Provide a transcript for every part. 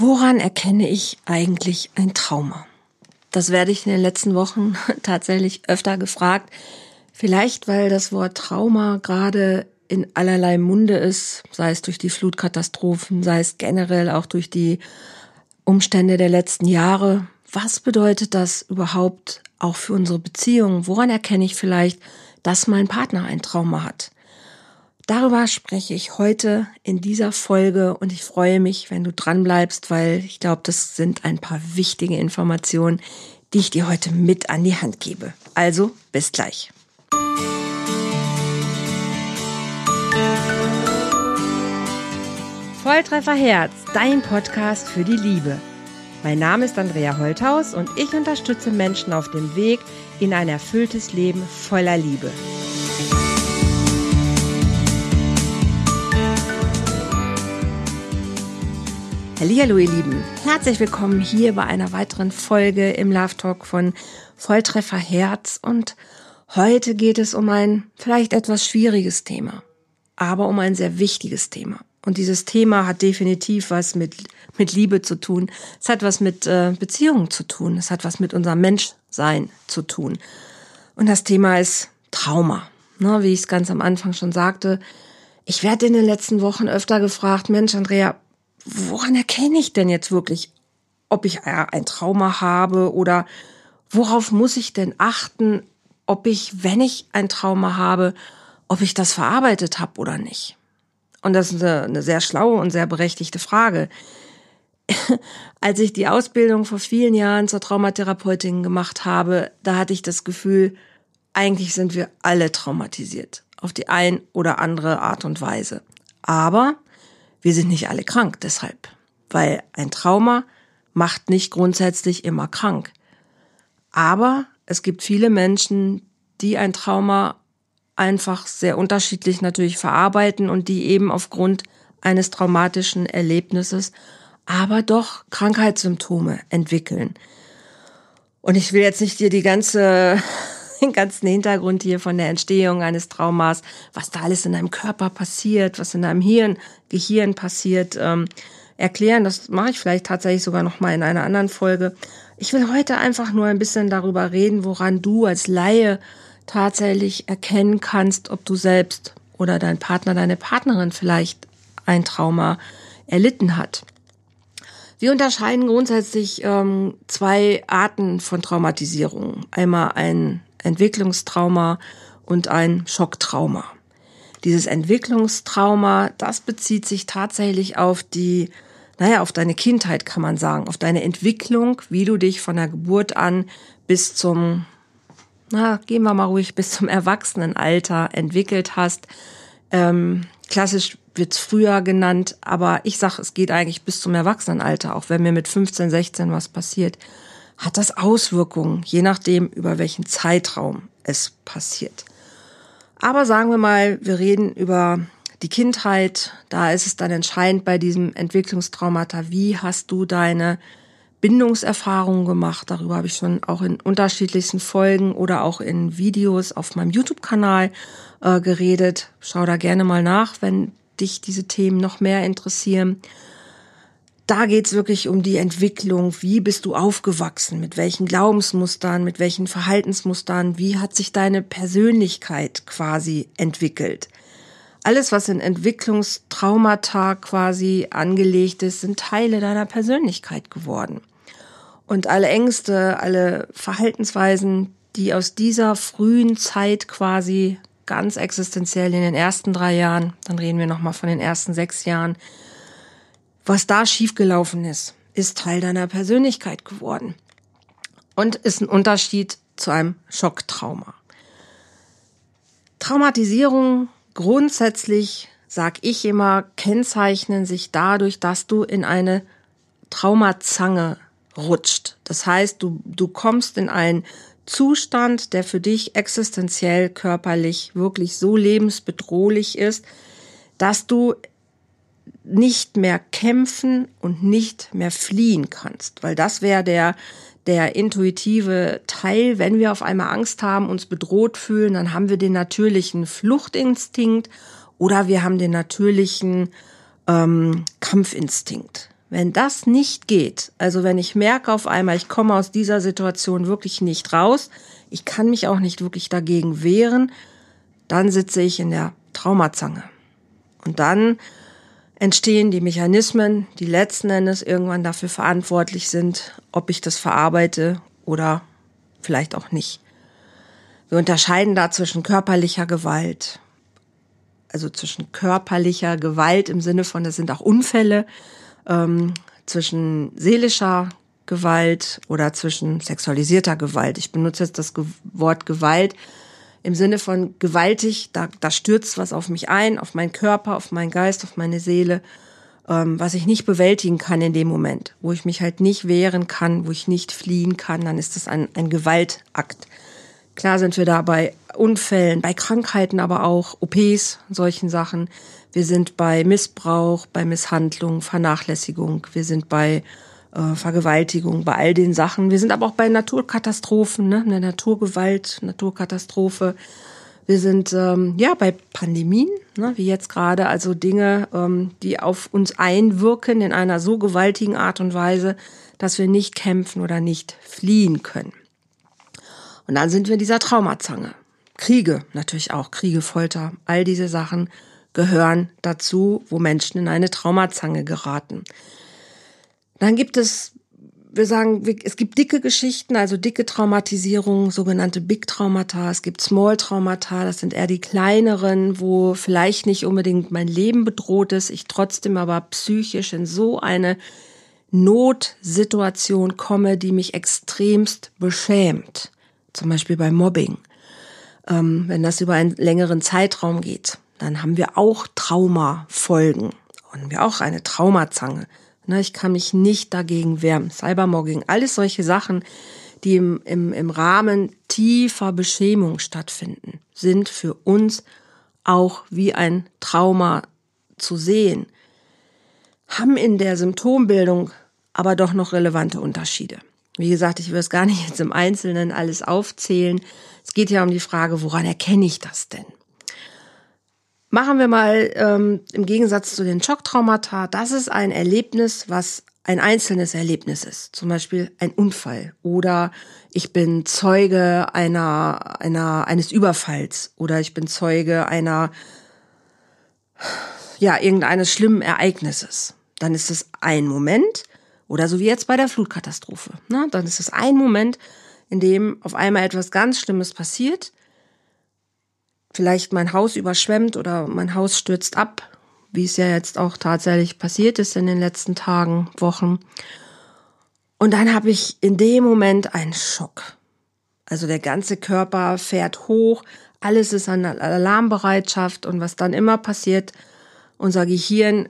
Woran erkenne ich eigentlich ein Trauma? Das werde ich in den letzten Wochen tatsächlich öfter gefragt. Vielleicht, weil das Wort Trauma gerade in allerlei Munde ist, sei es durch die Flutkatastrophen, sei es generell auch durch die Umstände der letzten Jahre. Was bedeutet das überhaupt auch für unsere Beziehung? Woran erkenne ich vielleicht, dass mein Partner ein Trauma hat? Darüber spreche ich heute in dieser Folge und ich freue mich, wenn du dran bleibst, weil ich glaube, das sind ein paar wichtige Informationen, die ich dir heute mit an die Hand gebe. Also, bis gleich. Volltreffer Herz, dein Podcast für die Liebe. Mein Name ist Andrea Holthaus und ich unterstütze Menschen auf dem Weg in ein erfülltes Leben voller Liebe. Hallo ihr Lieben, herzlich willkommen hier bei einer weiteren Folge im Love Talk von Volltreffer Herz und heute geht es um ein vielleicht etwas schwieriges Thema, aber um ein sehr wichtiges Thema. Und dieses Thema hat definitiv was mit, mit Liebe zu tun. Es hat was mit äh, Beziehungen zu tun. Es hat was mit unserem Menschsein zu tun. Und das Thema ist Trauma. Ne, wie ich es ganz am Anfang schon sagte. Ich werde in den letzten Wochen öfter gefragt, Mensch, Andrea, woran erkenne ich denn jetzt wirklich, ob ich ein Trauma habe oder worauf muss ich denn achten, ob ich, wenn ich ein Trauma habe, ob ich das verarbeitet habe oder nicht? Und das ist eine, eine sehr schlaue und sehr berechtigte Frage. Als ich die Ausbildung vor vielen Jahren zur Traumatherapeutin gemacht habe, da hatte ich das Gefühl, eigentlich sind wir alle traumatisiert. Auf die ein oder andere Art und Weise. Aber wir sind nicht alle krank deshalb, weil ein Trauma macht nicht grundsätzlich immer krank. Aber es gibt viele Menschen, die ein Trauma einfach sehr unterschiedlich natürlich verarbeiten und die eben aufgrund eines traumatischen Erlebnisses aber doch Krankheitssymptome entwickeln. Und ich will jetzt nicht dir die ganze den ganzen Hintergrund hier von der Entstehung eines Traumas, was da alles in deinem Körper passiert, was in deinem Hirn, Gehirn passiert, ähm, erklären. Das mache ich vielleicht tatsächlich sogar noch mal in einer anderen Folge. Ich will heute einfach nur ein bisschen darüber reden, woran du als Laie tatsächlich erkennen kannst, ob du selbst oder dein Partner, deine Partnerin vielleicht ein Trauma erlitten hat. Wir unterscheiden grundsätzlich ähm, zwei Arten von Traumatisierung. Einmal ein Entwicklungstrauma und ein Schocktrauma. Dieses Entwicklungstrauma, das bezieht sich tatsächlich auf die, naja, auf deine Kindheit kann man sagen, auf deine Entwicklung, wie du dich von der Geburt an bis zum, na, gehen wir mal ruhig, bis zum Erwachsenenalter entwickelt hast. Ähm, klassisch wird's früher genannt, aber ich sag, es geht eigentlich bis zum Erwachsenenalter, auch wenn mir mit 15, 16 was passiert hat das Auswirkungen, je nachdem, über welchen Zeitraum es passiert. Aber sagen wir mal, wir reden über die Kindheit, da ist es dann entscheidend bei diesem Entwicklungstraumata, wie hast du deine Bindungserfahrungen gemacht. Darüber habe ich schon auch in unterschiedlichsten Folgen oder auch in Videos auf meinem YouTube-Kanal äh, geredet. Schau da gerne mal nach, wenn dich diese Themen noch mehr interessieren da geht's wirklich um die Entwicklung. Wie bist du aufgewachsen? Mit welchen Glaubensmustern? Mit welchen Verhaltensmustern? Wie hat sich deine Persönlichkeit quasi entwickelt? Alles, was in Entwicklungstraumata quasi angelegt ist, sind Teile deiner Persönlichkeit geworden. Und alle Ängste, alle Verhaltensweisen, die aus dieser frühen Zeit quasi ganz existenziell in den ersten drei Jahren, dann reden wir nochmal von den ersten sechs Jahren, was da schiefgelaufen ist, ist Teil deiner Persönlichkeit geworden und ist ein Unterschied zu einem Schocktrauma. Traumatisierung grundsätzlich, sag ich immer, kennzeichnen sich dadurch, dass du in eine Traumazange rutscht. Das heißt, du, du kommst in einen Zustand, der für dich existenziell körperlich wirklich so lebensbedrohlich ist, dass du nicht mehr kämpfen und nicht mehr fliehen kannst, weil das wäre der der intuitive Teil, wenn wir auf einmal Angst haben, uns bedroht fühlen, dann haben wir den natürlichen Fluchtinstinkt oder wir haben den natürlichen ähm, Kampfinstinkt. Wenn das nicht geht, also wenn ich merke auf einmal, ich komme aus dieser Situation wirklich nicht raus, ich kann mich auch nicht wirklich dagegen wehren, dann sitze ich in der Traumazange. Und dann entstehen die Mechanismen, die letzten Endes irgendwann dafür verantwortlich sind, ob ich das verarbeite oder vielleicht auch nicht. Wir unterscheiden da zwischen körperlicher Gewalt, also zwischen körperlicher Gewalt im Sinne von, das sind auch Unfälle, ähm, zwischen seelischer Gewalt oder zwischen sexualisierter Gewalt. Ich benutze jetzt das Wort Gewalt im Sinne von gewaltig, da, da stürzt was auf mich ein, auf meinen Körper, auf meinen Geist, auf meine Seele, ähm, was ich nicht bewältigen kann in dem Moment, wo ich mich halt nicht wehren kann, wo ich nicht fliehen kann, dann ist das ein, ein Gewaltakt. Klar sind wir da bei Unfällen, bei Krankheiten, aber auch OPs, solchen Sachen. Wir sind bei Missbrauch, bei Misshandlung, Vernachlässigung. Wir sind bei äh, Vergewaltigung, bei all den Sachen. Wir sind aber auch bei Naturkatastrophen, ne? eine Naturgewalt, Naturkatastrophe. Wir sind ähm, ja bei Pandemien, ne? wie jetzt gerade, also Dinge, ähm, die auf uns einwirken in einer so gewaltigen Art und Weise, dass wir nicht kämpfen oder nicht fliehen können. Und dann sind wir in dieser Traumazange. Kriege natürlich auch, Kriege, Folter, all diese Sachen gehören dazu, wo Menschen in eine Traumazange geraten. Dann gibt es, wir sagen, es gibt dicke Geschichten, also dicke Traumatisierungen, sogenannte Big Traumata. Es gibt Small Traumata, das sind eher die kleineren, wo vielleicht nicht unbedingt mein Leben bedroht ist, ich trotzdem aber psychisch in so eine Notsituation komme, die mich extremst beschämt zum Beispiel bei Mobbing, ähm, wenn das über einen längeren Zeitraum geht, dann haben wir auch Traumafolgen und wir auch eine Traumazange. Ne, ich kann mich nicht dagegen wehren. Cybermobbing, alles solche Sachen, die im, im, im Rahmen tiefer Beschämung stattfinden, sind für uns auch wie ein Trauma zu sehen, haben in der Symptombildung aber doch noch relevante Unterschiede. Wie gesagt, ich will es gar nicht jetzt im Einzelnen alles aufzählen. Es geht ja um die Frage, woran erkenne ich das denn? Machen wir mal ähm, im Gegensatz zu den Schocktraumata, das ist ein Erlebnis, was ein einzelnes Erlebnis ist. Zum Beispiel ein Unfall oder ich bin Zeuge einer, einer, eines Überfalls oder ich bin Zeuge einer, ja, irgendeines schlimmen Ereignisses. Dann ist es ein Moment oder so wie jetzt bei der Flutkatastrophe. Na, dann ist es ein Moment, in dem auf einmal etwas ganz Schlimmes passiert. Vielleicht mein Haus überschwemmt oder mein Haus stürzt ab, wie es ja jetzt auch tatsächlich passiert ist in den letzten Tagen, Wochen. Und dann habe ich in dem Moment einen Schock. Also der ganze Körper fährt hoch, alles ist an Alarmbereitschaft und was dann immer passiert, unser Gehirn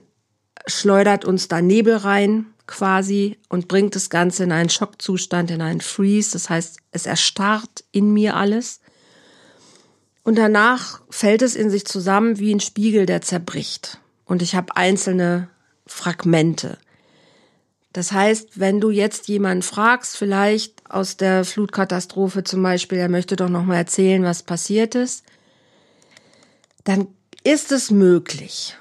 schleudert uns da Nebel rein, quasi und bringt das Ganze in einen Schockzustand, in einen Freeze. Das heißt, es erstarrt in mir alles. Und danach fällt es in sich zusammen wie ein Spiegel, der zerbricht. Und ich habe einzelne Fragmente. Das heißt, wenn du jetzt jemanden fragst, vielleicht aus der Flutkatastrophe zum Beispiel, er möchte doch noch mal erzählen, was passiert ist, dann ist es möglich,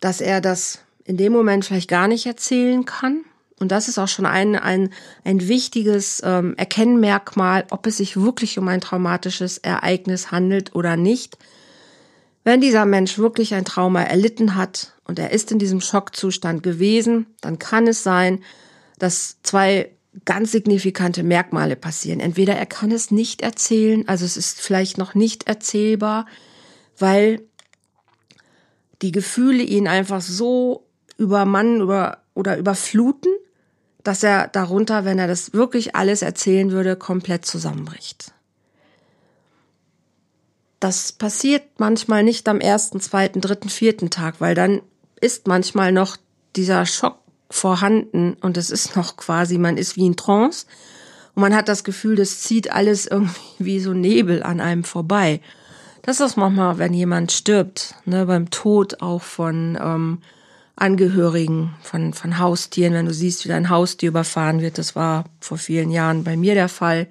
dass er das in dem Moment vielleicht gar nicht erzählen kann. Und das ist auch schon ein, ein, ein wichtiges ähm, Erkennmerkmal, ob es sich wirklich um ein traumatisches Ereignis handelt oder nicht. Wenn dieser Mensch wirklich ein Trauma erlitten hat und er ist in diesem Schockzustand gewesen, dann kann es sein, dass zwei ganz signifikante Merkmale passieren. Entweder er kann es nicht erzählen, also es ist vielleicht noch nicht erzählbar, weil die Gefühle ihn einfach so übermannen über, oder überfluten, dass er darunter, wenn er das wirklich alles erzählen würde, komplett zusammenbricht. Das passiert manchmal nicht am ersten, zweiten, dritten, vierten Tag, weil dann ist manchmal noch dieser Schock vorhanden und es ist noch quasi, man ist wie in Trance und man hat das Gefühl, das zieht alles irgendwie wie so Nebel an einem vorbei. Das ist manchmal, wenn jemand stirbt, ne, beim Tod auch von ähm, Angehörigen von, von Haustieren, wenn du siehst, wie dein Haustier überfahren wird. Das war vor vielen Jahren bei mir der Fall.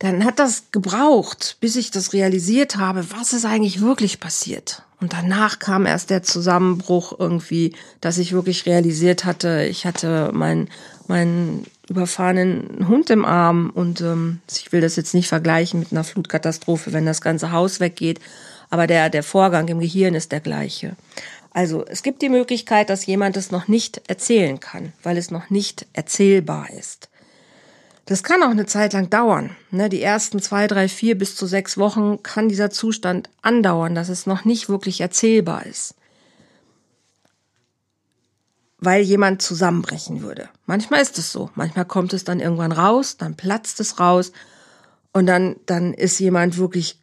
dann hat das gebraucht, bis ich das realisiert habe, was ist eigentlich wirklich passiert. Und danach kam erst der Zusammenbruch irgendwie, dass ich wirklich realisiert hatte, ich hatte meinen meinen überfahrenen Hund im Arm und ähm, ich will das jetzt nicht vergleichen mit einer Flutkatastrophe, wenn das ganze Haus weggeht, aber der der Vorgang im Gehirn ist der gleiche. Also es gibt die Möglichkeit, dass jemand es noch nicht erzählen kann, weil es noch nicht erzählbar ist. Das kann auch eine Zeit lang dauern. Ne? Die ersten zwei, drei, vier bis zu sechs Wochen kann dieser Zustand andauern, dass es noch nicht wirklich erzählbar ist. Weil jemand zusammenbrechen würde. Manchmal ist es so. Manchmal kommt es dann irgendwann raus, dann platzt es raus und dann, dann ist jemand wirklich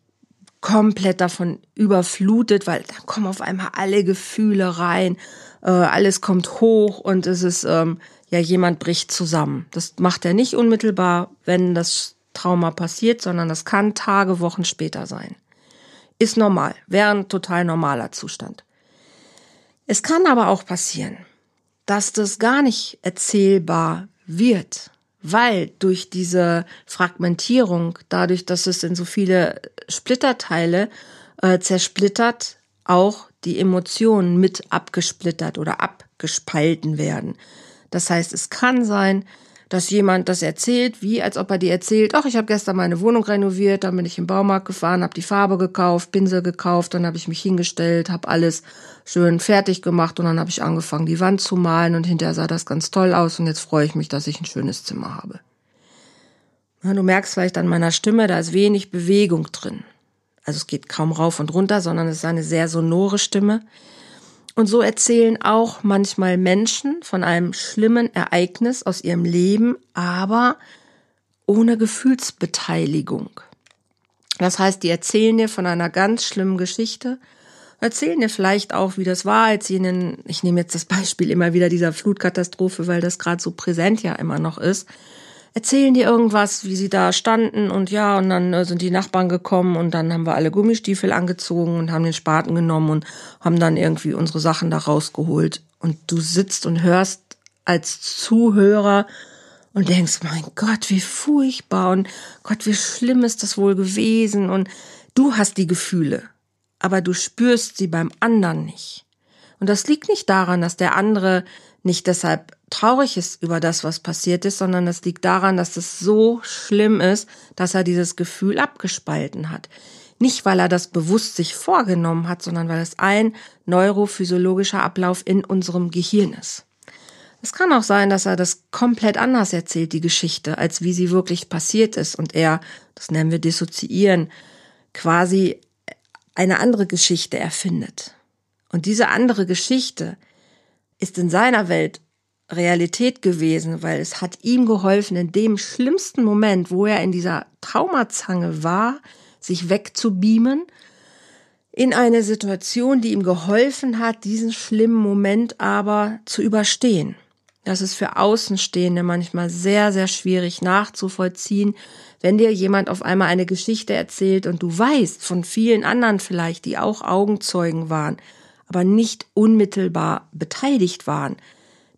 komplett davon überflutet, weil dann kommen auf einmal alle Gefühle rein, äh, alles kommt hoch und es ist ähm, ja, jemand bricht zusammen. Das macht er nicht unmittelbar, wenn das Trauma passiert, sondern das kann Tage, Wochen später sein. Ist normal, wäre ein total normaler Zustand. Es kann aber auch passieren, dass das gar nicht erzählbar wird, weil durch diese Fragmentierung, dadurch, dass es in so viele Splitterteile äh, zersplittert, auch die Emotionen mit abgesplittert oder abgespalten werden. Das heißt, es kann sein, dass jemand das erzählt, wie als ob er dir erzählt, ach, ich habe gestern meine Wohnung renoviert, dann bin ich im Baumarkt gefahren, habe die Farbe gekauft, Pinsel gekauft, dann habe ich mich hingestellt, habe alles schön fertig gemacht und dann habe ich angefangen, die Wand zu malen und hinterher sah das ganz toll aus und jetzt freue ich mich, dass ich ein schönes Zimmer habe. Du merkst vielleicht an meiner Stimme, da ist wenig Bewegung drin. Also es geht kaum rauf und runter, sondern es ist eine sehr sonore Stimme. Und so erzählen auch manchmal Menschen von einem schlimmen Ereignis aus ihrem Leben, aber ohne Gefühlsbeteiligung. Das heißt, die erzählen dir von einer ganz schlimmen Geschichte, erzählen dir vielleicht auch, wie das war, als sie ich nehme jetzt das Beispiel immer wieder dieser Flutkatastrophe, weil das gerade so präsent ja immer noch ist, erzählen die irgendwas, wie sie da standen und ja, und dann äh, sind die Nachbarn gekommen und dann haben wir alle Gummistiefel angezogen und haben den Spaten genommen und haben dann irgendwie unsere Sachen da rausgeholt. Und du sitzt und hörst als Zuhörer und denkst, mein Gott, wie furchtbar und Gott, wie schlimm ist das wohl gewesen und du hast die Gefühle, aber du spürst sie beim anderen nicht. Und das liegt nicht daran, dass der andere nicht deshalb traurig ist über das, was passiert ist, sondern es liegt daran, dass es so schlimm ist, dass er dieses Gefühl abgespalten hat. Nicht, weil er das bewusst sich vorgenommen hat, sondern weil es ein neurophysiologischer Ablauf in unserem Gehirn ist. Es kann auch sein, dass er das komplett anders erzählt, die Geschichte, als wie sie wirklich passiert ist und er, das nennen wir dissoziieren, quasi eine andere Geschichte erfindet. Und diese andere Geschichte ist in seiner Welt Realität gewesen, weil es hat ihm geholfen, in dem schlimmsten Moment, wo er in dieser Traumazange war, sich wegzubeamen, in eine Situation, die ihm geholfen hat, diesen schlimmen Moment aber zu überstehen. Das ist für Außenstehende manchmal sehr, sehr schwierig nachzuvollziehen, wenn dir jemand auf einmal eine Geschichte erzählt und du weißt von vielen anderen vielleicht, die auch Augenzeugen waren, aber nicht unmittelbar beteiligt waren,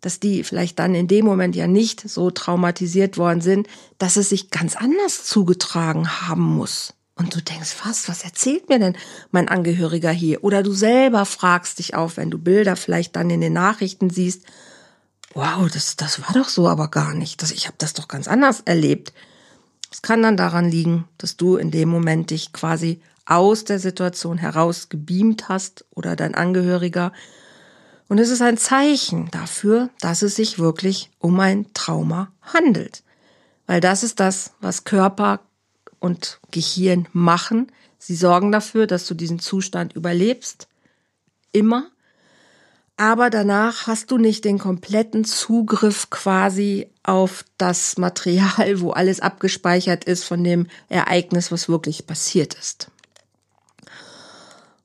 dass die vielleicht dann in dem Moment ja nicht so traumatisiert worden sind, dass es sich ganz anders zugetragen haben muss. Und du denkst, was, was erzählt mir denn mein Angehöriger hier? Oder du selber fragst dich auf, wenn du Bilder vielleicht dann in den Nachrichten siehst, wow, das, das war doch so aber gar nicht. Das, ich habe das doch ganz anders erlebt. Es kann dann daran liegen, dass du in dem Moment dich quasi aus der Situation heraus gebeamt hast oder dein Angehöriger und es ist ein Zeichen dafür, dass es sich wirklich um ein Trauma handelt. Weil das ist das, was Körper und Gehirn machen. Sie sorgen dafür, dass du diesen Zustand überlebst. Immer. Aber danach hast du nicht den kompletten Zugriff quasi auf das Material, wo alles abgespeichert ist von dem Ereignis, was wirklich passiert ist.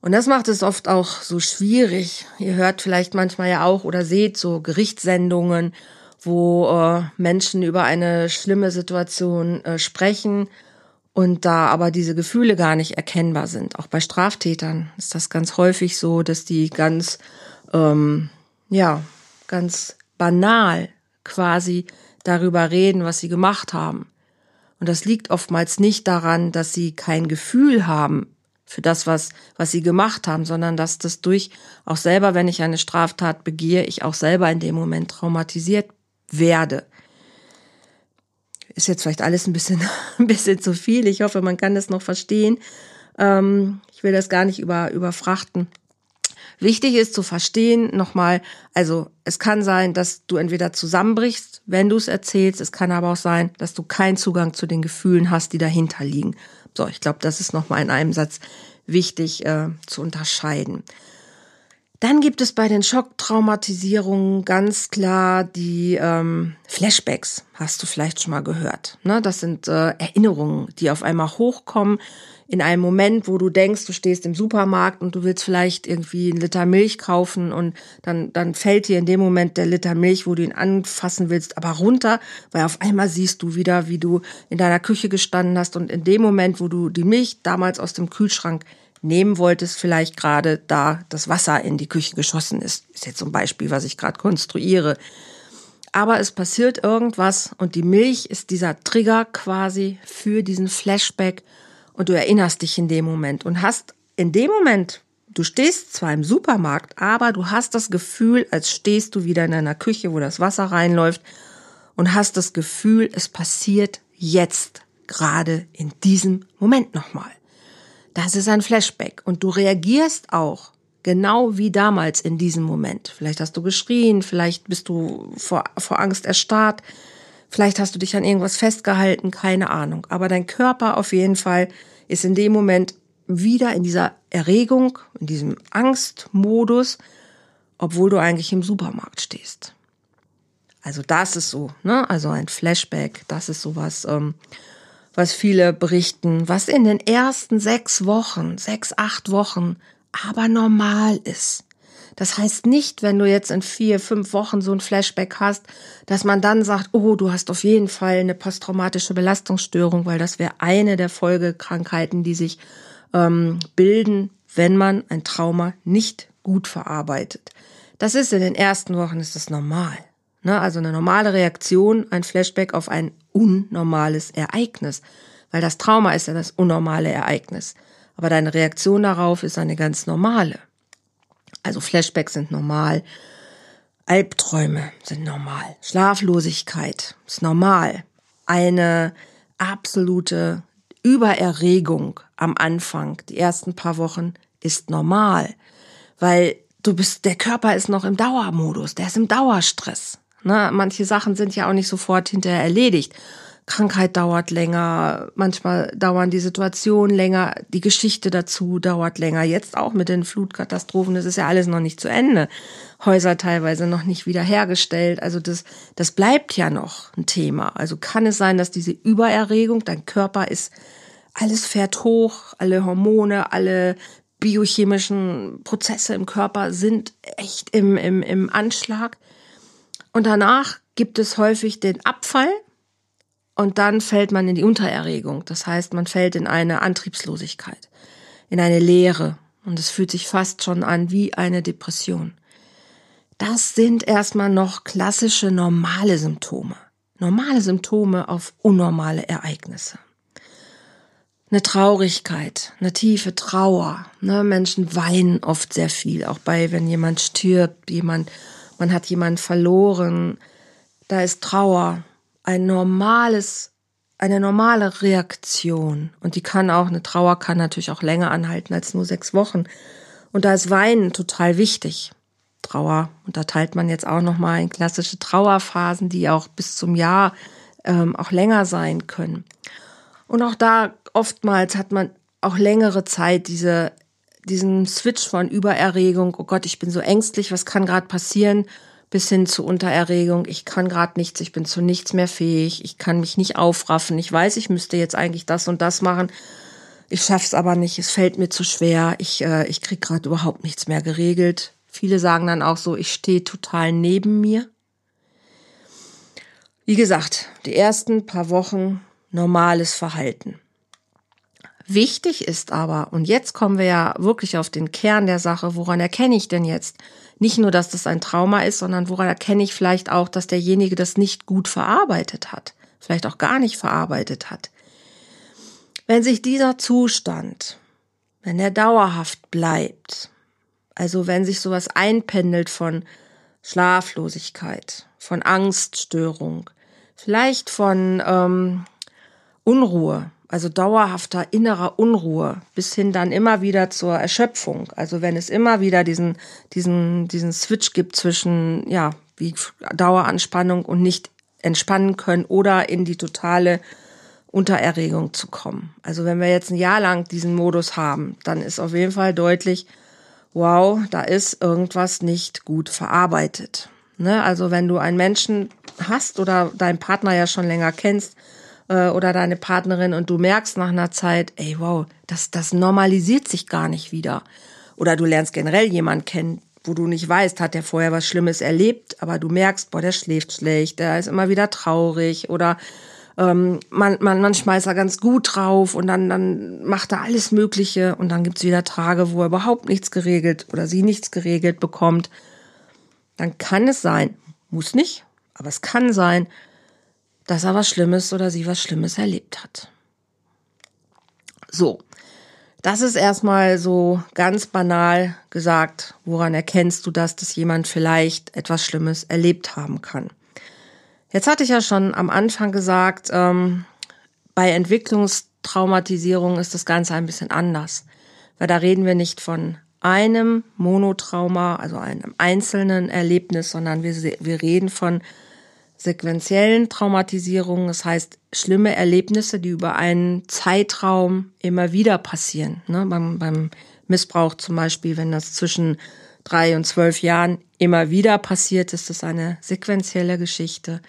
Und das macht es oft auch so schwierig. Ihr hört vielleicht manchmal ja auch oder seht so Gerichtssendungen, wo äh, Menschen über eine schlimme Situation äh, sprechen und da aber diese Gefühle gar nicht erkennbar sind. Auch bei Straftätern ist das ganz häufig so, dass die ganz, ähm, ja, ganz banal quasi darüber reden, was sie gemacht haben. Und das liegt oftmals nicht daran, dass sie kein Gefühl haben für das, was, was sie gemacht haben, sondern dass das durch auch selber, wenn ich eine Straftat begehe, ich auch selber in dem Moment traumatisiert werde. Ist jetzt vielleicht alles ein bisschen, ein bisschen zu viel. Ich hoffe, man kann das noch verstehen. Ähm, ich will das gar nicht über, überfrachten. Wichtig ist zu verstehen, nochmal, also es kann sein, dass du entweder zusammenbrichst, wenn du es erzählst, es kann aber auch sein, dass du keinen Zugang zu den Gefühlen hast, die dahinter liegen. So, ich glaube, das ist nochmal in einem Satz wichtig äh, zu unterscheiden. Dann gibt es bei den Schocktraumatisierungen ganz klar die ähm, Flashbacks, hast du vielleicht schon mal gehört. Ne? Das sind äh, Erinnerungen, die auf einmal hochkommen, in einem Moment, wo du denkst, du stehst im Supermarkt und du willst vielleicht irgendwie einen Liter Milch kaufen und dann, dann fällt dir in dem Moment der Liter Milch, wo du ihn anfassen willst, aber runter, weil auf einmal siehst du wieder, wie du in deiner Küche gestanden hast und in dem Moment, wo du die Milch damals aus dem Kühlschrank nehmen wolltest, vielleicht gerade da das Wasser in die Küche geschossen ist. Ist jetzt so ein Beispiel, was ich gerade konstruiere. Aber es passiert irgendwas und die Milch ist dieser Trigger quasi für diesen Flashback und du erinnerst dich in dem Moment und hast in dem Moment, du stehst zwar im Supermarkt, aber du hast das Gefühl, als stehst du wieder in einer Küche, wo das Wasser reinläuft und hast das Gefühl, es passiert jetzt gerade in diesem Moment nochmal. Das ist ein Flashback und du reagierst auch genau wie damals in diesem Moment. Vielleicht hast du geschrien, vielleicht bist du vor, vor Angst erstarrt, Vielleicht hast du dich an irgendwas festgehalten, keine Ahnung. Aber dein Körper auf jeden Fall ist in dem Moment wieder in dieser Erregung, in diesem Angstmodus, obwohl du eigentlich im Supermarkt stehst. Also das ist so, ne? Also ein Flashback, das ist sowas, ähm, was viele berichten, was in den ersten sechs Wochen, sechs, acht Wochen aber normal ist. Das heißt nicht, wenn du jetzt in vier, fünf Wochen so ein Flashback hast, dass man dann sagt, oh, du hast auf jeden Fall eine posttraumatische Belastungsstörung, weil das wäre eine der Folgekrankheiten, die sich ähm, bilden, wenn man ein Trauma nicht gut verarbeitet. Das ist in den ersten Wochen ist das normal. Ne? Also eine normale Reaktion, ein Flashback auf ein unnormales Ereignis. Weil das Trauma ist ja das unnormale Ereignis. Aber deine Reaktion darauf ist eine ganz normale. Also Flashbacks sind normal. Albträume sind normal. Schlaflosigkeit ist normal. Eine absolute Übererregung am Anfang, die ersten paar Wochen, ist normal. Weil du bist, der Körper ist noch im Dauermodus, der ist im Dauerstress. Ne? Manche Sachen sind ja auch nicht sofort hinterher erledigt. Krankheit dauert länger, manchmal dauern die Situationen länger, die Geschichte dazu dauert länger. Jetzt auch mit den Flutkatastrophen, das ist ja alles noch nicht zu Ende. Häuser teilweise noch nicht wiederhergestellt. Also das, das bleibt ja noch ein Thema. Also kann es sein, dass diese Übererregung, dein Körper ist, alles fährt hoch, alle Hormone, alle biochemischen Prozesse im Körper sind echt im, im, im Anschlag. Und danach gibt es häufig den Abfall, und dann fällt man in die Untererregung. Das heißt, man fällt in eine Antriebslosigkeit, in eine Leere. Und es fühlt sich fast schon an wie eine Depression. Das sind erstmal noch klassische normale Symptome. Normale Symptome auf unnormale Ereignisse. Eine Traurigkeit, eine tiefe Trauer. Ne? Menschen weinen oft sehr viel, auch bei, wenn jemand stirbt, jemand, man hat jemanden verloren. Da ist Trauer, ein normales, eine normale Reaktion. Und die kann auch, eine Trauer kann natürlich auch länger anhalten als nur sechs Wochen. Und da ist Weinen total wichtig. Trauer unterteilt man jetzt auch nochmal in klassische Trauerphasen, die auch bis zum Jahr ähm, auch länger sein können. Und auch da oftmals hat man auch längere Zeit diese, diesen Switch von Übererregung, oh Gott, ich bin so ängstlich, was kann gerade passieren, bis hin zu Untererregung. Ich kann gerade nichts, ich bin zu nichts mehr fähig, ich kann mich nicht aufraffen. Ich weiß, ich müsste jetzt eigentlich das und das machen. Ich schaff's aber nicht, es fällt mir zu schwer. Ich, äh, ich krieg gerade überhaupt nichts mehr geregelt. Viele sagen dann auch so, ich stehe total neben mir. Wie gesagt, die ersten paar Wochen normales Verhalten. Wichtig ist aber, und jetzt kommen wir ja wirklich auf den Kern der Sache, woran erkenne ich denn jetzt, nicht nur, dass das ein Trauma ist, sondern woran erkenne ich vielleicht auch, dass derjenige das nicht gut verarbeitet hat, vielleicht auch gar nicht verarbeitet hat. Wenn sich dieser Zustand, wenn er dauerhaft bleibt, also wenn sich sowas einpendelt von Schlaflosigkeit, von Angststörung, vielleicht von ähm, Unruhe, also dauerhafter innerer Unruhe, bis hin dann immer wieder zur Erschöpfung. Also wenn es immer wieder diesen, diesen, diesen Switch gibt zwischen, ja, wie Daueranspannung und nicht entspannen können oder in die totale Untererregung zu kommen. Also wenn wir jetzt ein Jahr lang diesen Modus haben, dann ist auf jeden Fall deutlich, wow, da ist irgendwas nicht gut verarbeitet. Ne? Also wenn du einen Menschen hast oder deinen Partner ja schon länger kennst äh, oder deine Partnerin und du merkst nach einer Zeit, ey, wow, das, das normalisiert sich gar nicht wieder. Oder du lernst generell jemanden kennen, wo du nicht weißt, hat der vorher was Schlimmes erlebt, aber du merkst, boah, der schläft schlecht, der ist immer wieder traurig oder ähm, man, man, manchmal ist er ganz gut drauf und dann, dann macht er alles Mögliche und dann gibt's wieder Tage, wo er überhaupt nichts geregelt oder sie nichts geregelt bekommt. Dann kann es sein, muss nicht, aber es kann sein, dass er was Schlimmes oder sie was Schlimmes erlebt hat. So, das ist erstmal so ganz banal gesagt, woran erkennst du das, dass jemand vielleicht etwas Schlimmes erlebt haben kann. Jetzt hatte ich ja schon am Anfang gesagt, ähm, bei Entwicklungstraumatisierung ist das Ganze ein bisschen anders, weil da reden wir nicht von einem Monotrauma, also einem einzelnen Erlebnis, sondern wir, wir reden von sequenziellen Traumatisierungen, das heißt schlimme Erlebnisse, die über einen Zeitraum immer wieder passieren. Ne? Beim, beim Missbrauch zum Beispiel, wenn das zwischen drei und zwölf Jahren immer wieder passiert, ist das eine sequenzielle Geschichte.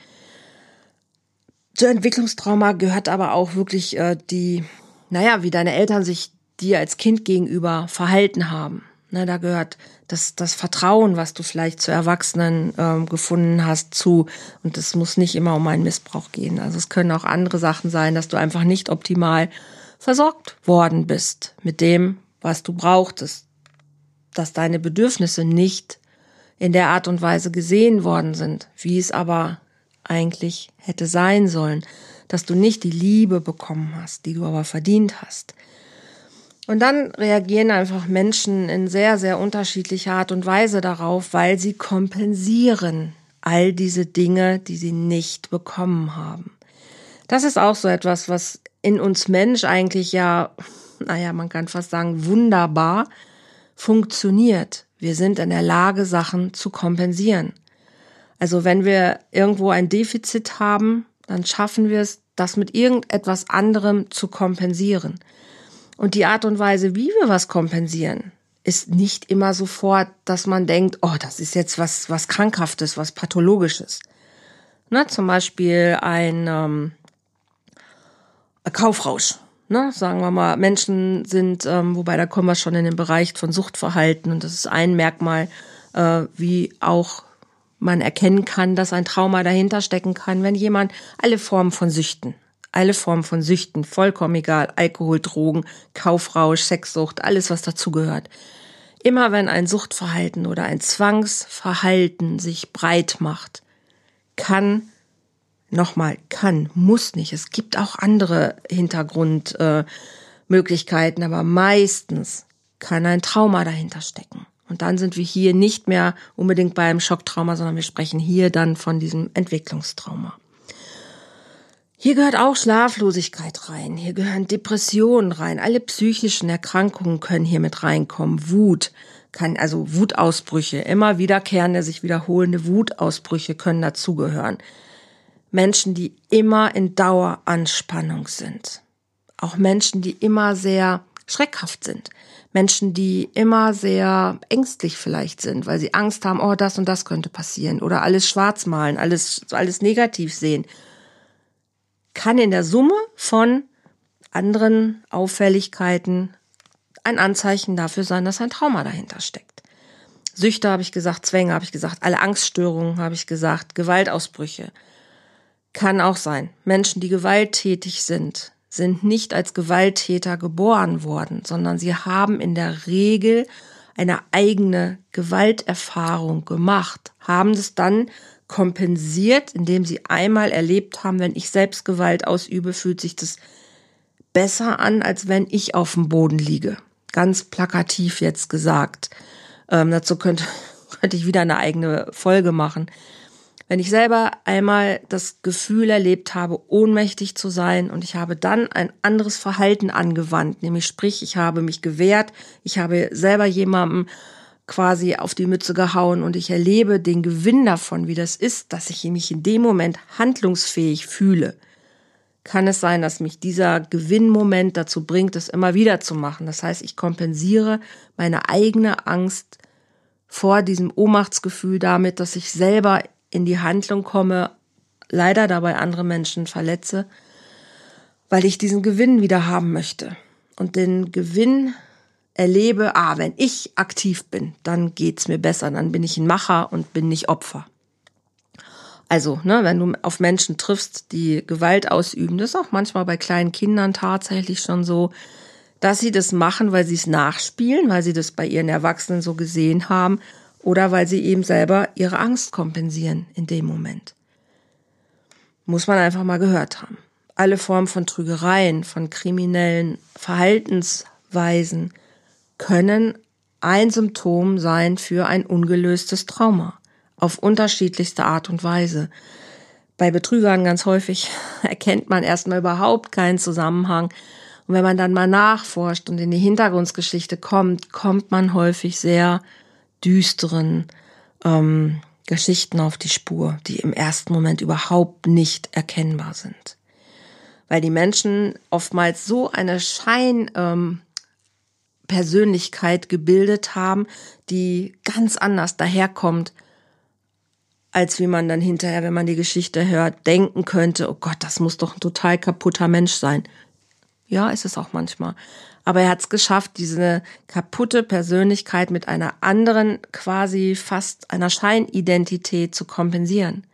Zur Entwicklungstrauma gehört aber auch wirklich äh, die, naja, wie deine Eltern sich dir als Kind gegenüber verhalten haben. Ne, da gehört das, das Vertrauen, was du vielleicht zu Erwachsenen ähm, gefunden hast, zu. Und es muss nicht immer um einen Missbrauch gehen. Also es können auch andere Sachen sein, dass du einfach nicht optimal versorgt worden bist mit dem, was du brauchtest. Dass deine Bedürfnisse nicht in der Art und Weise gesehen worden sind, wie es aber eigentlich hätte sein sollen. Dass du nicht die Liebe bekommen hast, die du aber verdient hast und dann reagieren einfach Menschen in sehr, sehr unterschiedlicher Art und Weise darauf, weil sie kompensieren all diese Dinge, die sie nicht bekommen haben. Das ist auch so etwas, was in uns Mensch eigentlich ja, naja, man kann fast sagen, wunderbar funktioniert. Wir sind in der Lage, Sachen zu kompensieren. Also wenn wir irgendwo ein Defizit haben, dann schaffen wir es, das mit irgendetwas anderem zu kompensieren. Und die Art und Weise, wie wir was kompensieren, ist nicht immer sofort, dass man denkt, oh, das ist jetzt was, was Krankhaftes, was Pathologisches. Ne, zum Beispiel ein, ähm, Kaufrausch. Ne, sagen wir mal, Menschen sind, ähm, wobei da kommen wir schon in den Bereich von Suchtverhalten und das ist ein Merkmal, äh, wie auch man erkennen kann, dass ein Trauma dahinter stecken kann, wenn jemand alle Formen von Süchten, alle Formen von Süchten, vollkommen egal, Alkohol, Drogen, Kaufrausch, Sexsucht, alles was dazugehört. Immer wenn ein Suchtverhalten oder ein Zwangsverhalten sich breit macht, kann, nochmal, kann, muss nicht. Es gibt auch andere Hintergrundmöglichkeiten, äh, aber meistens kann ein Trauma dahinter stecken. Und dann sind wir hier nicht mehr unbedingt beim Schocktrauma, sondern wir sprechen hier dann von diesem Entwicklungstrauma. Hier gehört auch Schlaflosigkeit rein, hier gehören Depressionen rein, alle psychischen Erkrankungen können hier mit reinkommen, Wut, kann also Wutausbrüche, immer wiederkehrende, sich wiederholende Wutausbrüche können dazugehören. Menschen, die immer in Daueranspannung sind. Auch Menschen, die immer sehr schreckhaft sind. Menschen, die immer sehr ängstlich vielleicht sind, weil sie Angst haben, oh, das und das könnte passieren oder alles schwarz malen, alles, alles negativ sehen kann in der Summe von anderen Auffälligkeiten ein Anzeichen dafür sein, dass ein Trauma dahinter steckt. Süchte habe ich gesagt, Zwänge habe ich gesagt, alle Angststörungen habe ich gesagt, Gewaltausbrüche. Kann auch sein. Menschen, die gewalttätig sind, sind nicht als Gewalttäter geboren worden, sondern sie haben in der Regel eine eigene Gewalterfahrung gemacht, haben es dann kompensiert, indem sie einmal erlebt haben, wenn ich Selbstgewalt ausübe, fühlt sich das besser an, als wenn ich auf dem Boden liege. Ganz plakativ jetzt gesagt. Ähm, dazu könnte, könnte ich wieder eine eigene Folge machen. Wenn ich selber einmal das Gefühl erlebt habe, ohnmächtig zu sein und ich habe dann ein anderes Verhalten angewandt, nämlich sprich, ich habe mich gewehrt, ich habe selber jemandem quasi auf die Mütze gehauen und ich erlebe den Gewinn davon, wie das ist, dass ich mich in dem Moment handlungsfähig fühle, kann es sein, dass mich dieser Gewinnmoment dazu bringt, es immer wieder zu machen. Das heißt, ich kompensiere meine eigene Angst vor diesem Ohnmachtsgefühl damit, dass ich selber in die Handlung komme, leider dabei andere Menschen verletze, weil ich diesen Gewinn wieder haben möchte. Und den Gewinn erlebe, ah, wenn ich aktiv bin, dann geht's mir besser, dann bin ich ein Macher und bin nicht Opfer. Also, ne, wenn du auf Menschen triffst, die Gewalt ausüben, das ist auch manchmal bei kleinen Kindern tatsächlich schon so, dass sie das machen, weil sie es nachspielen, weil sie das bei ihren Erwachsenen so gesehen haben oder weil sie eben selber ihre Angst kompensieren in dem Moment. Muss man einfach mal gehört haben. Alle Formen von Trügereien, von kriminellen Verhaltensweisen können ein Symptom sein für ein ungelöstes Trauma auf unterschiedlichste Art und Weise. Bei Betrügern ganz häufig erkennt man erstmal überhaupt keinen Zusammenhang. Und wenn man dann mal nachforscht und in die Hintergrundgeschichte kommt, kommt man häufig sehr düsteren ähm, Geschichten auf die Spur, die im ersten Moment überhaupt nicht erkennbar sind. Weil die Menschen oftmals so eine Schein... Ähm, Persönlichkeit gebildet haben, die ganz anders daherkommt, als wie man dann hinterher, wenn man die Geschichte hört, denken könnte, oh Gott, das muss doch ein total kaputter Mensch sein. Ja, ist es auch manchmal. Aber er hat es geschafft, diese kaputte Persönlichkeit mit einer anderen, quasi fast einer Scheinidentität zu kompensieren.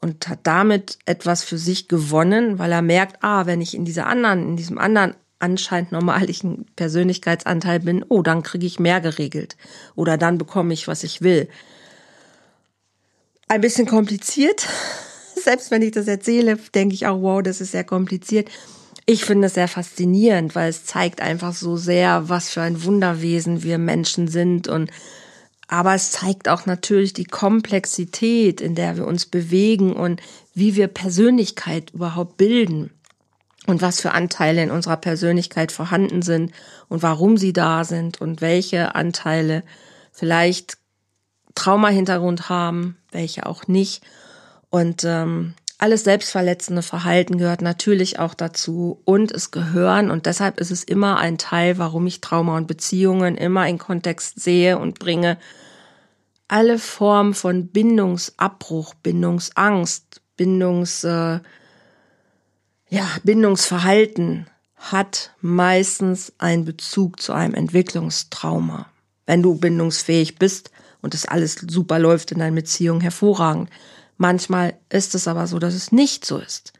Und hat damit etwas für sich gewonnen, weil er merkt, ah, wenn ich in dieser anderen, in diesem anderen anscheinend normaligen Persönlichkeitsanteil bin, oh, dann kriege ich mehr geregelt. Oder dann bekomme ich, was ich will. Ein bisschen kompliziert. Selbst wenn ich das erzähle, denke ich auch, wow, das ist sehr kompliziert. Ich finde es sehr faszinierend, weil es zeigt einfach so sehr, was für ein Wunderwesen wir Menschen sind und aber es zeigt auch natürlich die Komplexität, in der wir uns bewegen und wie wir Persönlichkeit überhaupt bilden und was für Anteile in unserer Persönlichkeit vorhanden sind und warum sie da sind und welche Anteile vielleicht Trauma-Hintergrund haben, welche auch nicht. Und ähm, alles selbstverletzende Verhalten gehört natürlich auch dazu und es gehören und deshalb ist es immer ein Teil, warum ich Trauma und Beziehungen immer in Kontext sehe und bringe. Alle Formen von Bindungsabbruch, Bindungsangst, Bindungs, äh, ja, Bindungsverhalten hat meistens einen Bezug zu einem Entwicklungstrauma. Wenn du bindungsfähig bist und es alles super läuft in deiner Beziehung, hervorragend. Manchmal ist es aber so, dass es nicht so ist.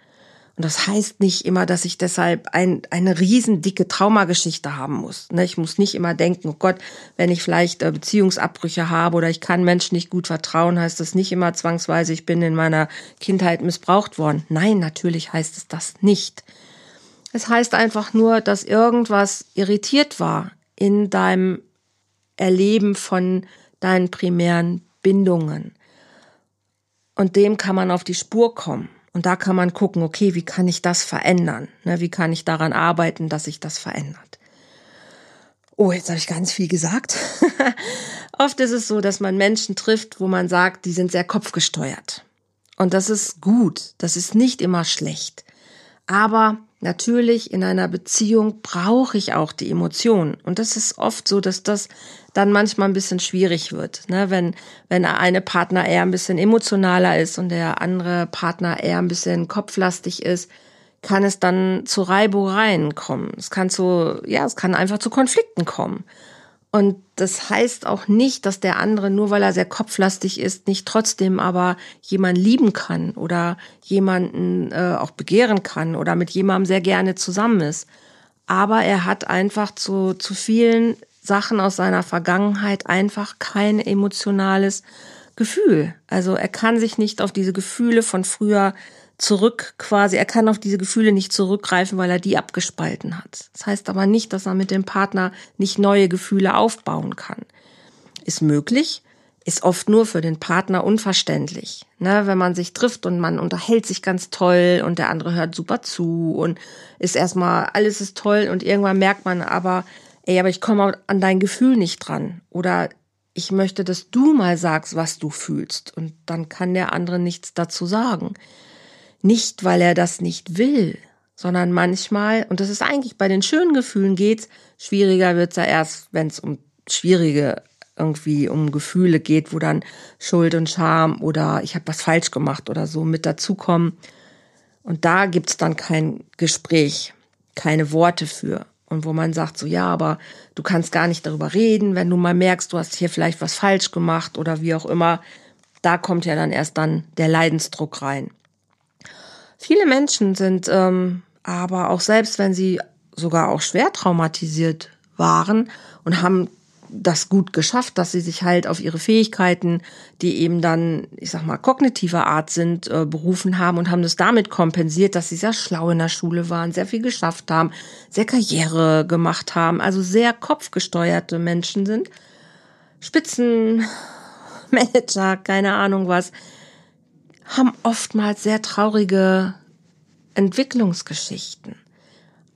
Und das heißt nicht immer, dass ich deshalb ein, eine riesendicke Traumageschichte haben muss. Ne, ich muss nicht immer denken, oh Gott, wenn ich vielleicht äh, Beziehungsabbrüche habe oder ich kann Menschen nicht gut vertrauen, heißt das nicht immer zwangsweise, ich bin in meiner Kindheit missbraucht worden. Nein, natürlich heißt es das nicht. Es heißt einfach nur, dass irgendwas irritiert war in deinem Erleben von deinen primären Bindungen. Und dem kann man auf die Spur kommen. Und da kann man gucken, okay, wie kann ich das verändern? Ne, wie kann ich daran arbeiten, dass sich das verändert? Oh, jetzt habe ich ganz viel gesagt. Oft ist es so, dass man Menschen trifft, wo man sagt, die sind sehr kopfgesteuert. Und das ist gut, das ist nicht immer schlecht. Aber natürlich in einer Beziehung brauche ich auch die Emotionen. Und das ist oft so, dass das dann manchmal ein bisschen schwierig wird. Ne? Wenn, wenn eine Partner eher ein bisschen emotionaler ist und der andere Partner eher ein bisschen kopflastig ist, kann es dann zu Reibereien kommen. Es kann zu, ja, es kann einfach zu Konflikten kommen. Und das heißt auch nicht, dass der andere, nur weil er sehr kopflastig ist, nicht trotzdem aber jemanden lieben kann oder jemanden äh, auch begehren kann oder mit jemandem sehr gerne zusammen ist. Aber er hat einfach zu, zu vielen Sachen aus seiner Vergangenheit einfach kein emotionales Gefühl. Also er kann sich nicht auf diese Gefühle von früher zurück quasi, er kann auf diese Gefühle nicht zurückgreifen, weil er die abgespalten hat. Das heißt aber nicht, dass er mit dem Partner nicht neue Gefühle aufbauen kann. Ist möglich, ist oft nur für den Partner unverständlich. Ne, wenn man sich trifft und man unterhält sich ganz toll und der andere hört super zu und ist erstmal, alles ist toll und irgendwann merkt man aber, ey, aber ich komme an dein Gefühl nicht dran. Oder ich möchte, dass du mal sagst, was du fühlst. Und dann kann der andere nichts dazu sagen. Nicht, weil er das nicht will, sondern manchmal, und das ist eigentlich bei den schönen Gefühlen geht's, schwieriger wird's ja erst, wenn es um schwierige irgendwie um Gefühle geht, wo dann Schuld und Scham oder ich habe was falsch gemacht oder so mit dazukommen. Und da gibt's dann kein Gespräch, keine Worte für. Und wo man sagt, so ja, aber du kannst gar nicht darüber reden, wenn du mal merkst, du hast hier vielleicht was falsch gemacht oder wie auch immer. Da kommt ja dann erst dann der Leidensdruck rein. Viele Menschen sind ähm, aber auch selbst, wenn sie sogar auch schwer traumatisiert waren und haben das gut geschafft, dass sie sich halt auf ihre Fähigkeiten, die eben dann, ich sag mal, kognitiver Art sind, äh, berufen haben und haben das damit kompensiert, dass sie sehr schlau in der Schule waren, sehr viel geschafft haben, sehr Karriere gemacht haben, also sehr kopfgesteuerte Menschen sind. Spitzenmanager, keine Ahnung was, haben oftmals sehr traurige Entwicklungsgeschichten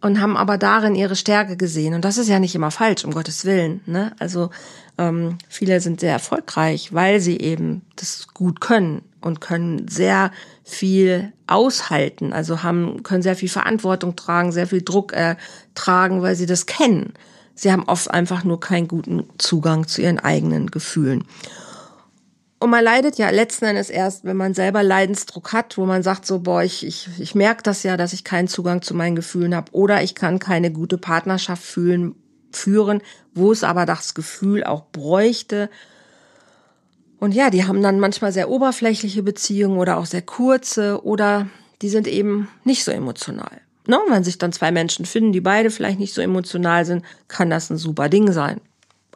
und haben aber darin ihre Stärke gesehen. Und das ist ja nicht immer falsch, um Gottes Willen. Ne? Also ähm, viele sind sehr erfolgreich, weil sie eben das gut können und können sehr viel aushalten. Also haben können sehr viel Verantwortung tragen, sehr viel Druck äh, tragen, weil sie das kennen. Sie haben oft einfach nur keinen guten Zugang zu ihren eigenen Gefühlen. Und man leidet ja letzten Endes erst, wenn man selber Leidensdruck hat, wo man sagt so, boah, ich, ich, ich merke das ja, dass ich keinen Zugang zu meinen Gefühlen habe oder ich kann keine gute Partnerschaft fühlen, führen, wo es aber das Gefühl auch bräuchte. Und ja, die haben dann manchmal sehr oberflächliche Beziehungen oder auch sehr kurze oder die sind eben nicht so emotional. Ne? Wenn sich dann zwei Menschen finden, die beide vielleicht nicht so emotional sind, kann das ein super Ding sein.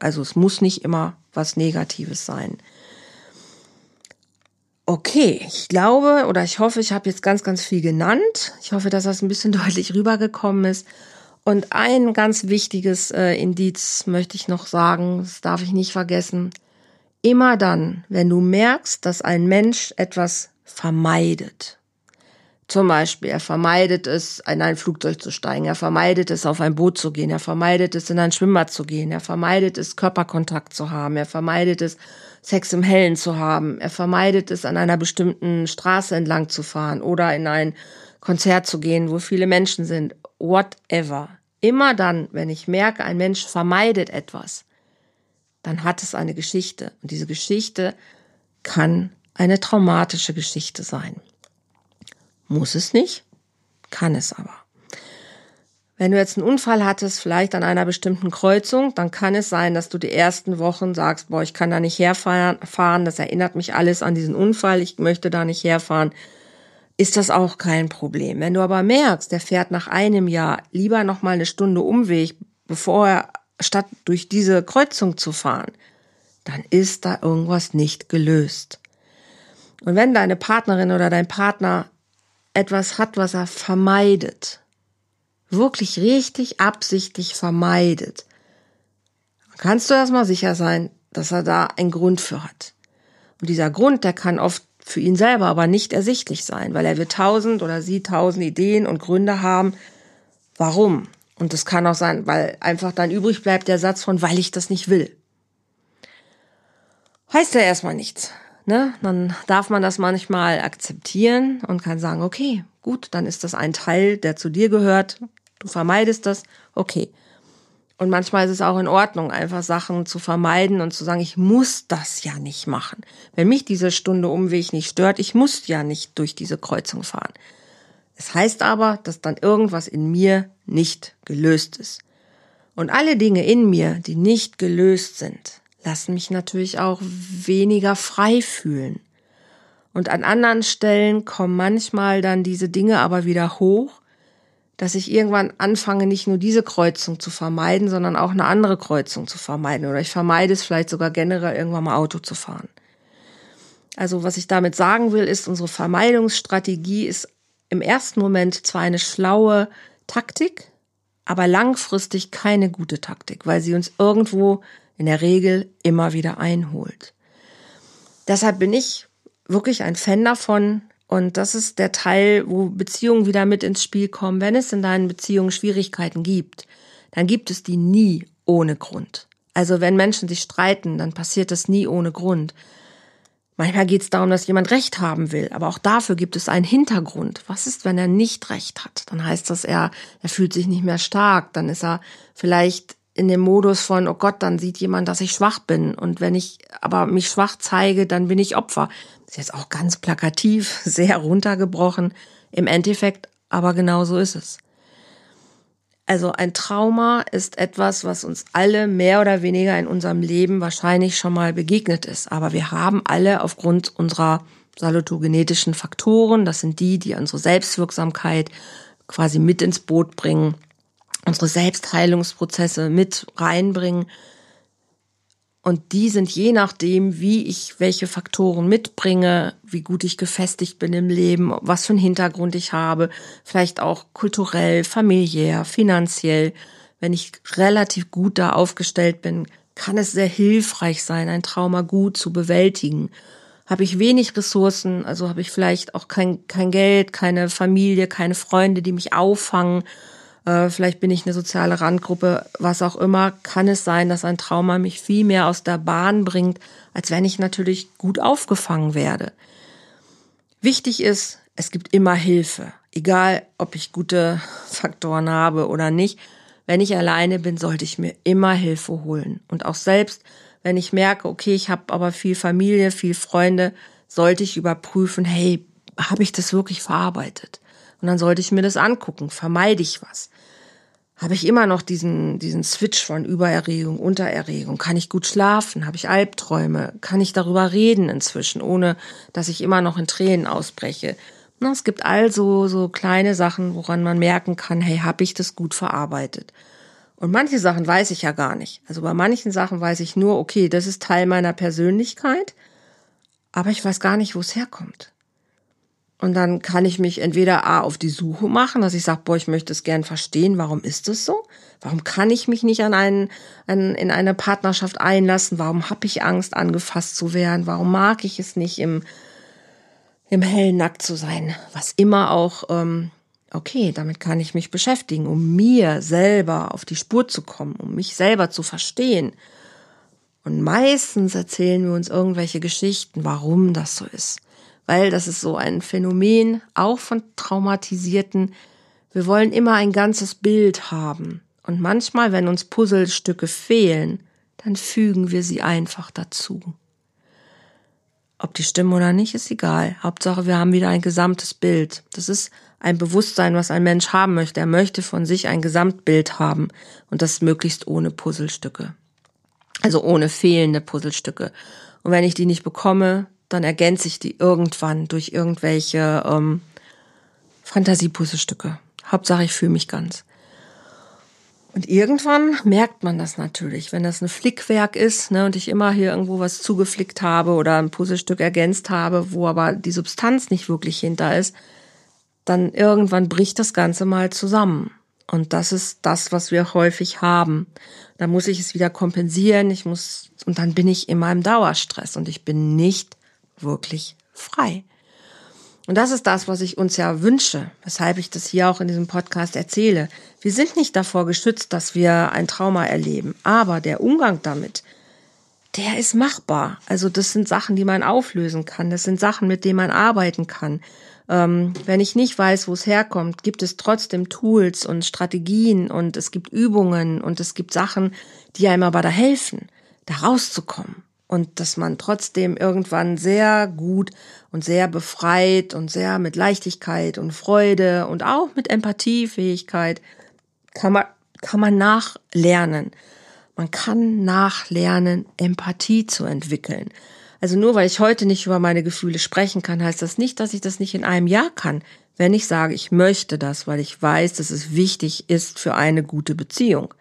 Also es muss nicht immer was Negatives sein. Okay, ich glaube oder ich hoffe, ich habe jetzt ganz, ganz viel genannt. Ich hoffe, dass das ein bisschen deutlich rübergekommen ist. Und ein ganz wichtiges äh, Indiz möchte ich noch sagen, das darf ich nicht vergessen. Immer dann, wenn du merkst, dass ein Mensch etwas vermeidet, zum Beispiel, er vermeidet es, in ein Flugzeug zu steigen, er vermeidet es, auf ein Boot zu gehen, er vermeidet es, in ein Schwimmbad zu gehen, er vermeidet es, Körperkontakt zu haben, er vermeidet es, Sex im Hellen zu haben, er vermeidet es, an einer bestimmten Straße entlang zu fahren oder in ein Konzert zu gehen, wo viele Menschen sind, whatever. Immer dann, wenn ich merke, ein Mensch vermeidet etwas, dann hat es eine Geschichte. Und diese Geschichte kann eine traumatische Geschichte sein. Muss es nicht, kann es aber. Wenn du jetzt einen Unfall hattest, vielleicht an einer bestimmten Kreuzung, dann kann es sein, dass du die ersten Wochen sagst, boah, ich kann da nicht herfahren, das erinnert mich alles an diesen Unfall, ich möchte da nicht herfahren. Ist das auch kein Problem. Wenn du aber merkst, der fährt nach einem Jahr lieber noch mal eine Stunde Umweg, bevor er statt durch diese Kreuzung zu fahren, dann ist da irgendwas nicht gelöst. Und wenn deine Partnerin oder dein Partner etwas hat, was er vermeidet, wirklich richtig absichtlich vermeidet, kannst du erstmal sicher sein, dass er da einen Grund für hat. Und dieser Grund, der kann oft für ihn selber aber nicht ersichtlich sein, weil er wird tausend oder sie tausend Ideen und Gründe haben, warum. Und das kann auch sein, weil einfach dann übrig bleibt der Satz von, weil ich das nicht will. Heißt ja erstmal nichts ne, dann darf man das manchmal akzeptieren und kann sagen, okay, gut, dann ist das ein Teil, der zu dir gehört. Du vermeidest das, okay. Und manchmal ist es auch in Ordnung, einfach Sachen zu vermeiden und zu sagen, ich muss das ja nicht machen. Wenn mich diese Stunde Umweg nicht stört, ich muss ja nicht durch diese Kreuzung fahren. Es heißt aber, dass dann irgendwas in mir nicht gelöst ist. Und alle Dinge in mir, die nicht gelöst sind, lassen mich natürlich auch weniger frei fühlen. Und an anderen Stellen kommen manchmal dann diese Dinge aber wieder hoch, dass ich irgendwann anfange, nicht nur diese Kreuzung zu vermeiden, sondern auch eine andere Kreuzung zu vermeiden. Oder ich vermeide es vielleicht sogar generell irgendwann mal Auto zu fahren. Also was ich damit sagen will, ist, unsere Vermeidungsstrategie ist im ersten Moment zwar eine schlaue Taktik, aber langfristig keine gute Taktik, weil sie uns irgendwo in der Regel immer wieder einholt. Deshalb bin ich wirklich ein Fan davon, und das ist der Teil, wo Beziehungen wieder mit ins Spiel kommen. Wenn es in deinen Beziehungen Schwierigkeiten gibt, dann gibt es die nie ohne Grund. Also wenn Menschen sich streiten, dann passiert das nie ohne Grund. Manchmal geht es darum, dass jemand Recht haben will, aber auch dafür gibt es einen Hintergrund. Was ist, wenn er nicht Recht hat? Dann heißt das, er, er fühlt sich nicht mehr stark, dann ist er vielleicht in dem Modus von, oh Gott, dann sieht jemand, dass ich schwach bin. Und wenn ich aber mich schwach zeige, dann bin ich Opfer. Ist jetzt auch ganz plakativ, sehr runtergebrochen. Im Endeffekt, aber genau so ist es. Also ein Trauma ist etwas, was uns alle mehr oder weniger in unserem Leben wahrscheinlich schon mal begegnet ist. Aber wir haben alle aufgrund unserer salutogenetischen Faktoren, das sind die, die unsere Selbstwirksamkeit quasi mit ins Boot bringen, unsere Selbstheilungsprozesse mit reinbringen, und die sind je nachdem, wie ich welche Faktoren mitbringe, wie gut ich gefestigt bin im Leben, was für einen Hintergrund ich habe, vielleicht auch kulturell, familiär, finanziell. Wenn ich relativ gut da aufgestellt bin, kann es sehr hilfreich sein, ein Trauma gut zu bewältigen. Habe ich wenig Ressourcen, also habe ich vielleicht auch kein, kein Geld, keine Familie, keine Freunde, die mich auffangen, äh, vielleicht bin ich eine soziale Randgruppe, was auch immer, kann es sein, dass ein Trauma mich viel mehr aus der Bahn bringt, als wenn ich natürlich gut aufgefangen werde. Wichtig ist, es gibt immer Hilfe, egal ob ich gute Faktoren habe oder nicht. Wenn ich alleine bin, sollte ich mir immer Hilfe holen. Und auch selbst, wenn ich merke, okay, ich habe aber viel Familie, viel Freunde, sollte ich überprüfen, hey, habe ich das wirklich verarbeitet? Und dann sollte ich mir das angucken. Vermeide ich was? Habe ich immer noch diesen, diesen Switch von Übererregung, Untererregung? Kann ich gut schlafen? Habe ich Albträume? Kann ich darüber reden inzwischen, ohne dass ich immer noch in Tränen ausbreche? Na, es gibt also so kleine Sachen, woran man merken kann, hey, habe ich das gut verarbeitet? Und manche Sachen weiß ich ja gar nicht. Also bei manchen Sachen weiß ich nur, okay, das ist Teil meiner Persönlichkeit, aber ich weiß gar nicht, wo es herkommt. Und dann kann ich mich entweder A auf die Suche machen, dass ich sage, boah, ich möchte es gern verstehen, warum ist es so? Warum kann ich mich nicht an einen, an, in eine Partnerschaft einlassen? Warum habe ich Angst, angefasst zu werden? Warum mag ich es nicht, im, im hellen Nackt zu sein? Was immer auch, ähm, okay, damit kann ich mich beschäftigen, um mir selber auf die Spur zu kommen, um mich selber zu verstehen. Und meistens erzählen wir uns irgendwelche Geschichten, warum das so ist weil das ist so ein Phänomen auch von Traumatisierten. Wir wollen immer ein ganzes Bild haben. Und manchmal, wenn uns Puzzlestücke fehlen, dann fügen wir sie einfach dazu. Ob die stimmen oder nicht, ist egal. Hauptsache, wir haben wieder ein gesamtes Bild. Das ist ein Bewusstsein, was ein Mensch haben möchte. Er möchte von sich ein Gesamtbild haben und das möglichst ohne Puzzlestücke. Also ohne fehlende Puzzlestücke. Und wenn ich die nicht bekomme, dann ergänze ich die irgendwann durch irgendwelche ähm, Fantasiepuzzlestücke. Hauptsache, ich fühle mich ganz. Und irgendwann merkt man das natürlich, wenn das ein Flickwerk ist ne, und ich immer hier irgendwo was zugeflickt habe oder ein Puzzlestück ergänzt habe, wo aber die Substanz nicht wirklich hinter ist, dann irgendwann bricht das Ganze mal zusammen. Und das ist das, was wir häufig haben. Da muss ich es wieder kompensieren, ich muss, und dann bin ich in meinem Dauerstress und ich bin nicht wirklich frei. Und das ist das, was ich uns ja wünsche, weshalb ich das hier auch in diesem Podcast erzähle. Wir sind nicht davor geschützt, dass wir ein Trauma erleben, aber der Umgang damit, der ist machbar. Also das sind Sachen, die man auflösen kann. Das sind Sachen, mit denen man arbeiten kann. Ähm, wenn ich nicht weiß, wo es herkommt, gibt es trotzdem Tools und Strategien und es gibt Übungen und es gibt Sachen, die einem aber da helfen, da rauszukommen und dass man trotzdem irgendwann sehr gut und sehr befreit und sehr mit Leichtigkeit und Freude und auch mit Empathiefähigkeit kann man, kann man nachlernen. Man kann nachlernen, Empathie zu entwickeln. Also nur weil ich heute nicht über meine Gefühle sprechen kann, heißt das nicht, dass ich das nicht in einem Jahr kann. Wenn ich sage, ich möchte das, weil ich weiß, dass es wichtig ist für eine gute Beziehung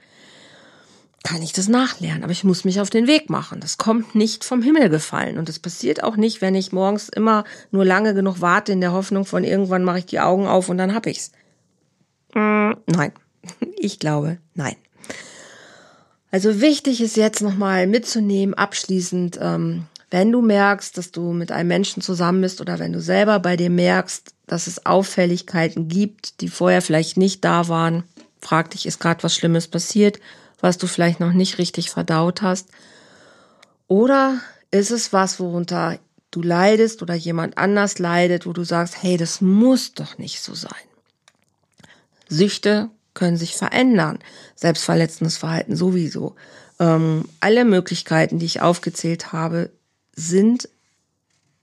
kann ich das nachlernen. Aber ich muss mich auf den Weg machen. Das kommt nicht vom Himmel gefallen. Und das passiert auch nicht, wenn ich morgens immer nur lange genug warte in der Hoffnung von irgendwann mache ich die Augen auf und dann hab ich's. Mm, nein. Ich glaube, nein. Also wichtig ist jetzt nochmal mitzunehmen, abschließend, ähm, wenn du merkst, dass du mit einem Menschen zusammen bist oder wenn du selber bei dir merkst, dass es Auffälligkeiten gibt, die vorher vielleicht nicht da waren, frag dich, ist gerade was Schlimmes passiert? Was du vielleicht noch nicht richtig verdaut hast? Oder ist es was, worunter du leidest oder jemand anders leidet, wo du sagst, hey, das muss doch nicht so sein. Süchte können sich verändern, selbstverletzendes Verhalten sowieso. Ähm, alle Möglichkeiten, die ich aufgezählt habe, sind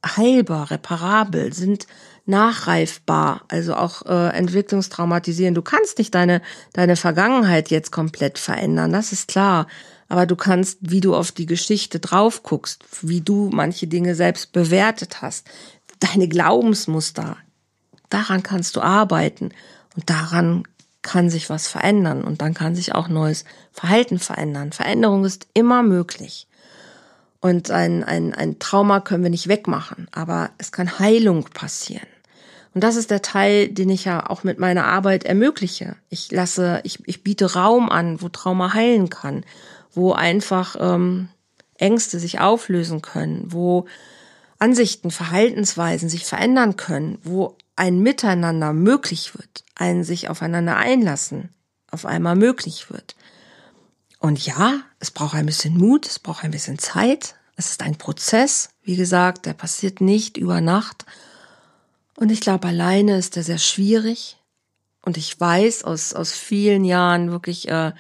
heilbar, reparabel, sind nachreifbar, also auch äh, entwicklungstraumatisieren. Du kannst nicht deine, deine Vergangenheit jetzt komplett verändern, das ist klar. Aber du kannst, wie du auf die Geschichte drauf guckst, wie du manche Dinge selbst bewertet hast, deine Glaubensmuster, daran kannst du arbeiten und daran kann sich was verändern und dann kann sich auch neues Verhalten verändern. Veränderung ist immer möglich. Und ein, ein, ein Trauma können wir nicht wegmachen, aber es kann Heilung passieren. Und das ist der Teil, den ich ja auch mit meiner Arbeit ermögliche. Ich lasse, ich, ich biete Raum an, wo Trauma heilen kann, wo einfach ähm, Ängste sich auflösen können, wo Ansichten, Verhaltensweisen sich verändern können, wo ein Miteinander möglich wird, ein sich aufeinander einlassen auf einmal möglich wird. Und ja, es braucht ein bisschen Mut, es braucht ein bisschen Zeit. Es ist ein Prozess, wie gesagt, der passiert nicht über Nacht. Und ich glaube, alleine ist der sehr schwierig. Und ich weiß aus, aus vielen Jahren wirklich äh,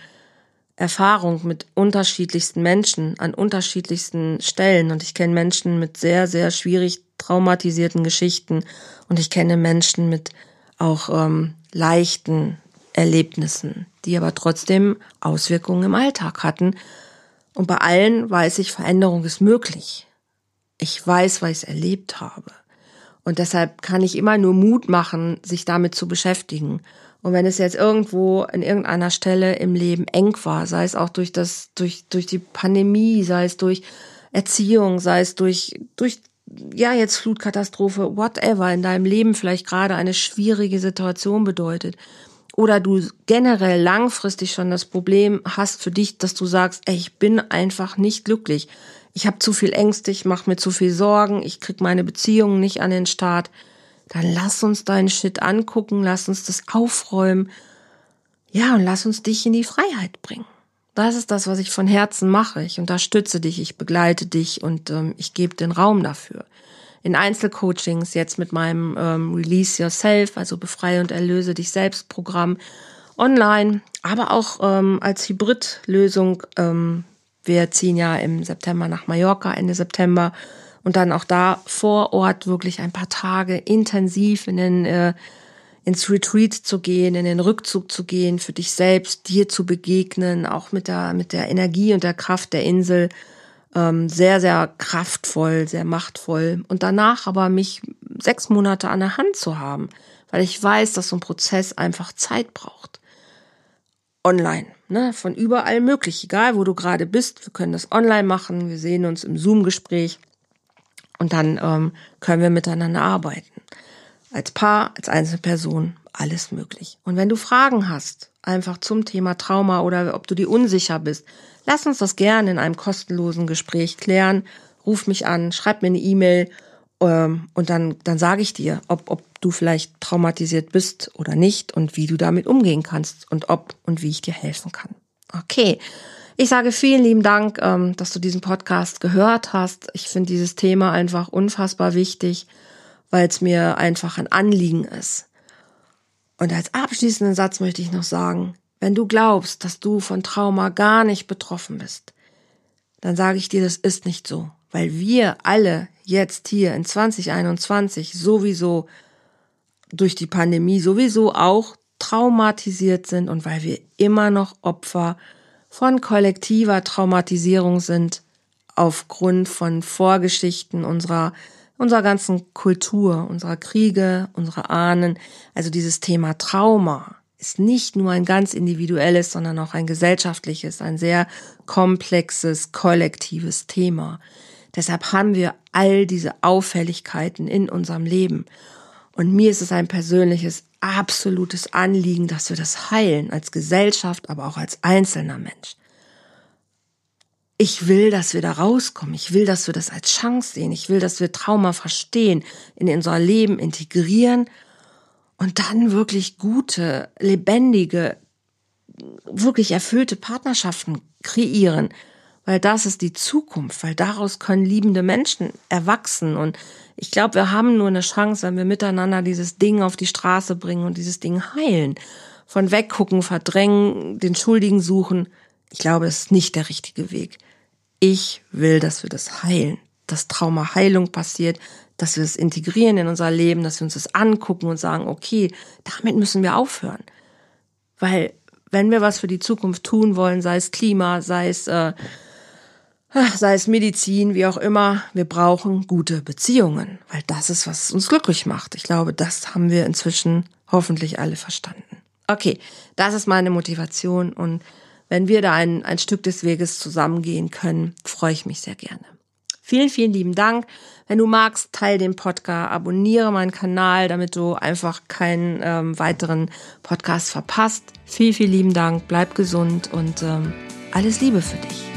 Erfahrung mit unterschiedlichsten Menschen an unterschiedlichsten Stellen. Und ich kenne Menschen mit sehr, sehr schwierig traumatisierten Geschichten. Und ich kenne Menschen mit auch ähm, leichten Erlebnissen, die aber trotzdem Auswirkungen im Alltag hatten. Und bei allen weiß ich, Veränderung ist möglich. Ich weiß, weil ich es erlebt habe. Und deshalb kann ich immer nur Mut machen, sich damit zu beschäftigen. Und wenn es jetzt irgendwo an irgendeiner Stelle im Leben eng war, sei es auch durch das, durch, durch die Pandemie, sei es durch Erziehung, sei es durch, durch, ja, jetzt Flutkatastrophe, whatever in deinem Leben vielleicht gerade eine schwierige Situation bedeutet, oder du generell langfristig schon das Problem hast für dich, dass du sagst, ey, ich bin einfach nicht glücklich. Ich habe zu viel Ängste, ich mache mir zu viel Sorgen, ich krieg meine Beziehungen nicht an den Start. Dann lass uns deinen Shit angucken, lass uns das aufräumen. Ja, und lass uns dich in die Freiheit bringen. Das ist das, was ich von Herzen mache. Ich unterstütze dich, ich begleite dich und ähm, ich gebe den Raum dafür in Einzelcoachings, jetzt mit meinem ähm, Release Yourself, also Befreie und Erlöse dich selbst Programm online, aber auch ähm, als Hybridlösung. Ähm, wir ziehen ja im September nach Mallorca, Ende September. Und dann auch da vor Ort wirklich ein paar Tage intensiv in den, äh, ins Retreat zu gehen, in den Rückzug zu gehen, für dich selbst, dir zu begegnen, auch mit der, mit der Energie und der Kraft der Insel ähm, sehr, sehr kraftvoll, sehr machtvoll. Und danach aber mich sechs Monate an der Hand zu haben, weil ich weiß, dass so ein Prozess einfach Zeit braucht. Online, ne, von überall möglich, egal wo du gerade bist. Wir können das online machen, wir sehen uns im Zoom-Gespräch und dann ähm, können wir miteinander arbeiten. Als Paar, als einzelne Person, alles möglich. Und wenn du Fragen hast, einfach zum Thema Trauma oder ob du dir unsicher bist, Lass uns das gerne in einem kostenlosen Gespräch klären. Ruf mich an, schreib mir eine E-Mail ähm, und dann, dann sage ich dir, ob, ob du vielleicht traumatisiert bist oder nicht und wie du damit umgehen kannst und ob und wie ich dir helfen kann. Okay. Ich sage vielen lieben Dank, ähm, dass du diesen Podcast gehört hast. Ich finde dieses Thema einfach unfassbar wichtig, weil es mir einfach ein Anliegen ist. Und als abschließenden Satz möchte ich noch sagen, wenn du glaubst, dass du von Trauma gar nicht betroffen bist, dann sage ich dir, das ist nicht so, weil wir alle jetzt hier in 2021 sowieso durch die Pandemie sowieso auch traumatisiert sind und weil wir immer noch Opfer von kollektiver Traumatisierung sind aufgrund von Vorgeschichten unserer unserer ganzen Kultur, unserer Kriege, unserer Ahnen, also dieses Thema Trauma ist nicht nur ein ganz individuelles, sondern auch ein gesellschaftliches, ein sehr komplexes, kollektives Thema. Deshalb haben wir all diese Auffälligkeiten in unserem Leben. Und mir ist es ein persönliches, absolutes Anliegen, dass wir das heilen, als Gesellschaft, aber auch als einzelner Mensch. Ich will, dass wir da rauskommen. Ich will, dass wir das als Chance sehen. Ich will, dass wir Trauma verstehen, in unser Leben integrieren und dann wirklich gute, lebendige, wirklich erfüllte Partnerschaften kreieren. Weil das ist die Zukunft, weil daraus können liebende Menschen erwachsen. Und ich glaube, wir haben nur eine Chance, wenn wir miteinander dieses Ding auf die Straße bringen und dieses Ding heilen. Von weggucken, verdrängen, den Schuldigen suchen. Ich glaube, es ist nicht der richtige Weg. Ich will, dass wir das heilen, dass Traumaheilung passiert, dass wir es integrieren in unser Leben, dass wir uns das angucken und sagen, okay, damit müssen wir aufhören. Weil wenn wir was für die Zukunft tun wollen, sei es Klima, sei es, äh, sei es Medizin, wie auch immer, wir brauchen gute Beziehungen, weil das ist, was uns glücklich macht. Ich glaube, das haben wir inzwischen hoffentlich alle verstanden. Okay, das ist meine Motivation und wenn wir da ein, ein Stück des Weges zusammengehen können, freue ich mich sehr gerne. Vielen, vielen lieben Dank. Wenn du magst, teile den Podcast, abonniere meinen Kanal, damit du einfach keinen ähm, weiteren Podcast verpasst. Vielen, vielen lieben Dank. Bleib gesund und ähm, alles Liebe für dich.